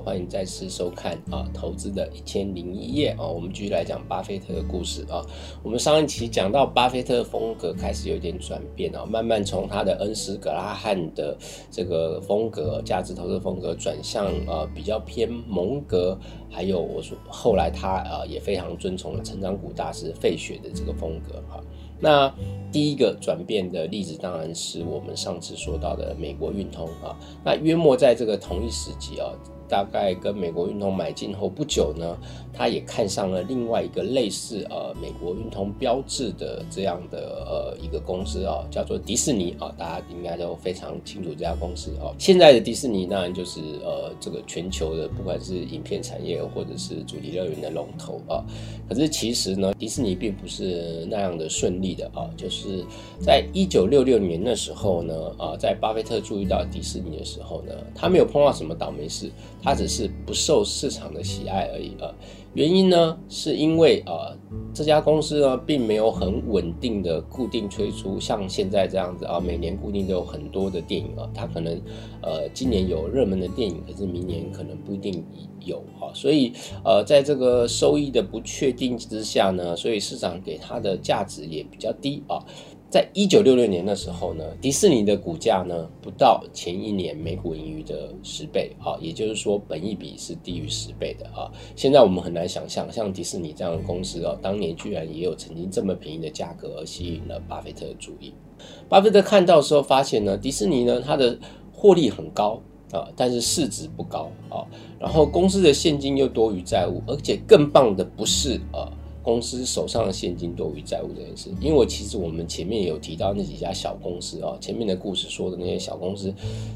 欢迎再次收看啊，投资的一千零一夜啊，我们继续来讲巴菲特的故事啊。我们上一期讲到巴菲特风格开始有点转变啊，慢慢从他的恩斯格拉汉的这个风格，价值投资风格转向呃比较偏蒙格，还有我说后来他呃也非常遵从成长股大师费雪的这个风格哈。那第一个转变的例子，当然是我们上次说到的美国运通啊。那约莫在这个同一时期啊。大概跟美国运通买进后不久呢，他也看上了另外一个类似呃美国运通标志的这样的呃一个公司啊，叫做迪士尼啊，大家应该都非常清楚这家公司啊。现在的迪士尼当然就是呃这个全球的不管是影片产业或者是主题乐园的龙头啊。可是其实呢，迪士尼并不是那样的顺利的啊，就是在一九六六年的时候呢，啊在巴菲特注意到迪士尼的时候呢，他没有碰到什么倒霉事。它只是不受市场的喜爱而已啊。原因呢，是因为啊，这家公司呢，并没有很稳定的固定推出像现在这样子啊，每年固定都有很多的电影啊。它可能呃，今年有热门的电影，可是明年可能不一定有啊。所以呃，在这个收益的不确定之下呢，所以市场给它的价值也比较低啊。在一九六六年的时候呢，迪士尼的股价呢不到前一年每股盈余的十倍啊，也就是说本益比是低于十倍的啊。现在我们很难想象，像迪士尼这样的公司哦，当年居然也有曾经这么便宜的价格而吸引了巴菲特的注意。巴菲特看到时候发现呢，迪士尼呢它的获利很高啊，但是市值不高啊，然后公司的现金又多于债务，而且更棒的不是啊。公司手上的现金多于债务这件事，因为其实我们前面有提到那几家小公司啊，前面的故事说的那些小公司，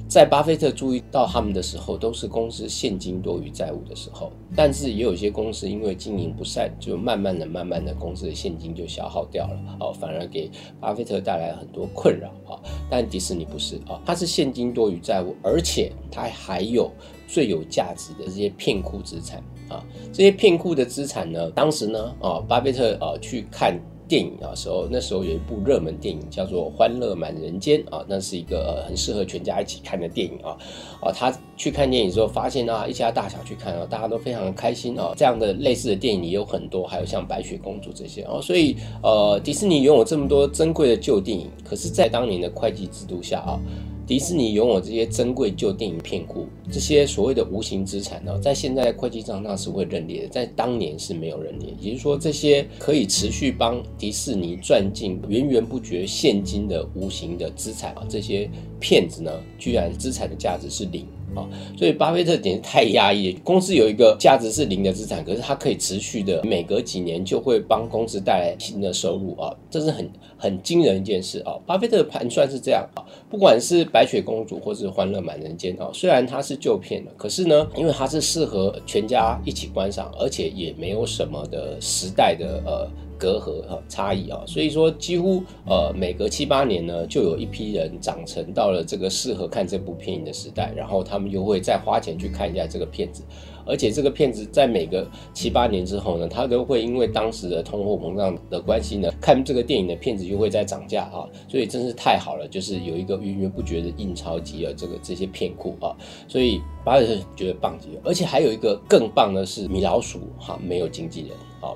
在巴菲特注意到他们的时候，都是公司现金多于债务的时候。但是也有一些公司因为经营不善，就慢慢的、慢慢的，公司的现金就消耗掉了，哦，反而给巴菲特带来很多困扰啊。但迪士尼不是啊，它是现金多于债务，而且它还有最有价值的这些片库资产。啊，这些片库的资产呢？当时呢，啊，巴菲特啊去看电影啊时候，那时候有一部热门电影叫做《欢乐满人间》啊，那是一个很适合全家一起看的电影啊。啊，他去看电影之后发现啊，一家大小去看啊，大家都非常的开心啊。这样的类似的电影也有很多，还有像《白雪公主》这些啊。所以呃，迪士尼拥有这么多珍贵的旧电影，可是，在当年的会计制度下啊。迪士尼拥有这些珍贵旧电影片库，这些所谓的无形资产呢，在现在会计账上是会认列的，在当年是没有认列。也就是说，这些可以持续帮迪士尼赚进源源不绝现金的无形的资产啊，这些骗子呢，居然资产的价值是零。啊，所以巴菲特简直太压抑。公司有一个价值是零的资产，可是它可以持续的，每隔几年就会帮公司带来新的收入啊，这是很很惊人一件事啊。巴菲特的盘算是这样啊，不管是白雪公主或是欢乐满人间啊，虽然它是旧片的，可是呢，因为它是适合全家一起观赏，而且也没有什么的时代的呃。隔阂哈差异啊，所以说几乎呃每隔七八年呢，就有一批人长成到了这个适合看这部片影的时代，然后他们又会再花钱去看一下这个片子，而且这个片子在每个七八年之后呢，它都会因为当时的通货膨胀的关系呢，看这个电影的片子就会在涨价啊，所以真是太好了，就是有一个源源不绝的印钞机啊，这个这些片库啊，所以巴菲特觉得棒极了，而且还有一个更棒的是米老鼠哈，没有经纪人。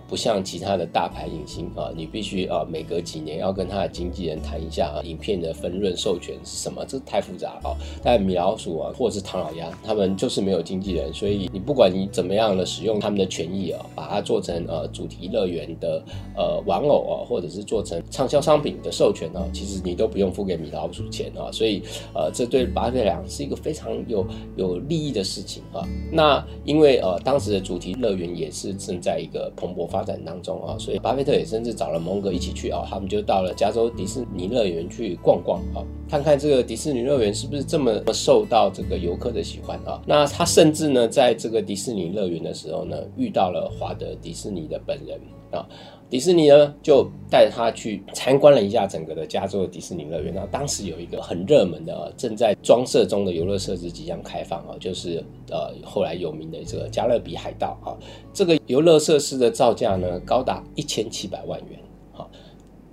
不像其他的大牌影星啊，你必须啊每隔几年要跟他的经纪人谈一下啊，影片的分润授权是什么，这太复杂啊。但米老鼠啊，或者是唐老鸭，他们就是没有经纪人，所以你不管你怎么样的使用他们的权益啊，把它做成呃主题乐园的呃玩偶啊，或者是做成畅销商品的授权啊，其实你都不用付给米老鼠钱啊。所以呃，这对巴菲特讲是一个非常有有利益的事情啊。那因为呃当时的主题乐园也是正在一个蓬。勃发发展当中啊，所以巴菲特也甚至找了蒙哥一起去啊，他们就到了加州迪士尼乐园去逛逛啊，看看这个迪士尼乐园是不是这么受到这个游客的喜欢啊。那他甚至呢，在这个迪士尼乐园的时候呢，遇到了华德迪士尼的本人啊。迪士尼呢，就带他去参观了一下整个的加州的迪士尼乐园。那当时有一个很热门的、正在装设中的游乐设施即将开放啊，就是呃后来有名的这个加勒比海盗啊。这个游乐设施的造价呢，高达一千七百万元。好，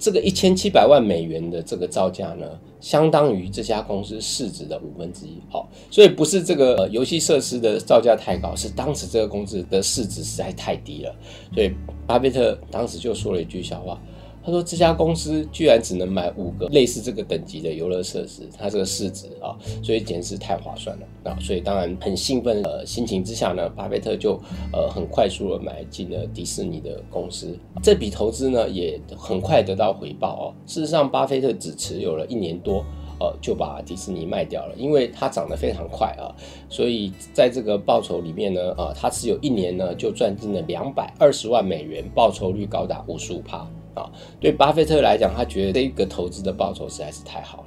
这个一千七百万美元的这个造价呢。相当于这家公司市值的五分之一。好，所以不是这个游戏设施的造价太高，是当时这个公司的市值实在太低了。所以巴菲特当时就说了一句笑话。他说：“这家公司居然只能买五个类似这个等级的游乐设施，它这个市值啊，所以简直是太划算了啊！所以当然很兴奋的心情之下呢，巴菲特就呃很快速的买进了迪士尼的公司。这笔投资呢也很快得到回报哦。事实上，巴菲特只持有了一年多，呃就把迪士尼卖掉了，因为它涨得非常快啊，所以在这个报酬里面呢，啊他持有一年呢就赚进了两百二十万美元，报酬率高达五十五趴。”啊，对巴菲特来讲，他觉得这个投资的报酬实在是太好了。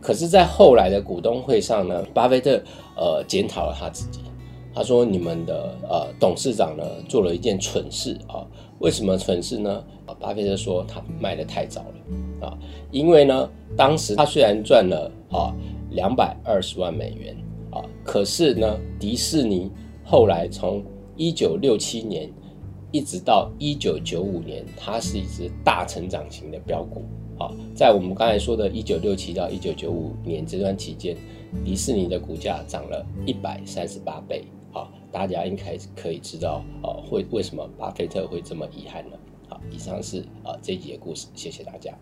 可是，在后来的股东会上呢，巴菲特呃检讨了他自己，他说：“你们的呃董事长呢做了一件蠢事啊，为什么蠢事呢？”，巴菲特说他卖的太早了啊，因为呢，当时他虽然赚了啊两百二十万美元啊，可是呢，迪士尼后来从一九六七年。一直到一九九五年，它是一只大成长型的标股。好，在我们刚才说的一九六七到一九九五年这段期间，迪士尼的股价涨了一百三十八倍。好，大家应该可以知道，啊，会为什么巴菲特会这么遗憾呢？好，以上是啊这一节故事，谢谢大家。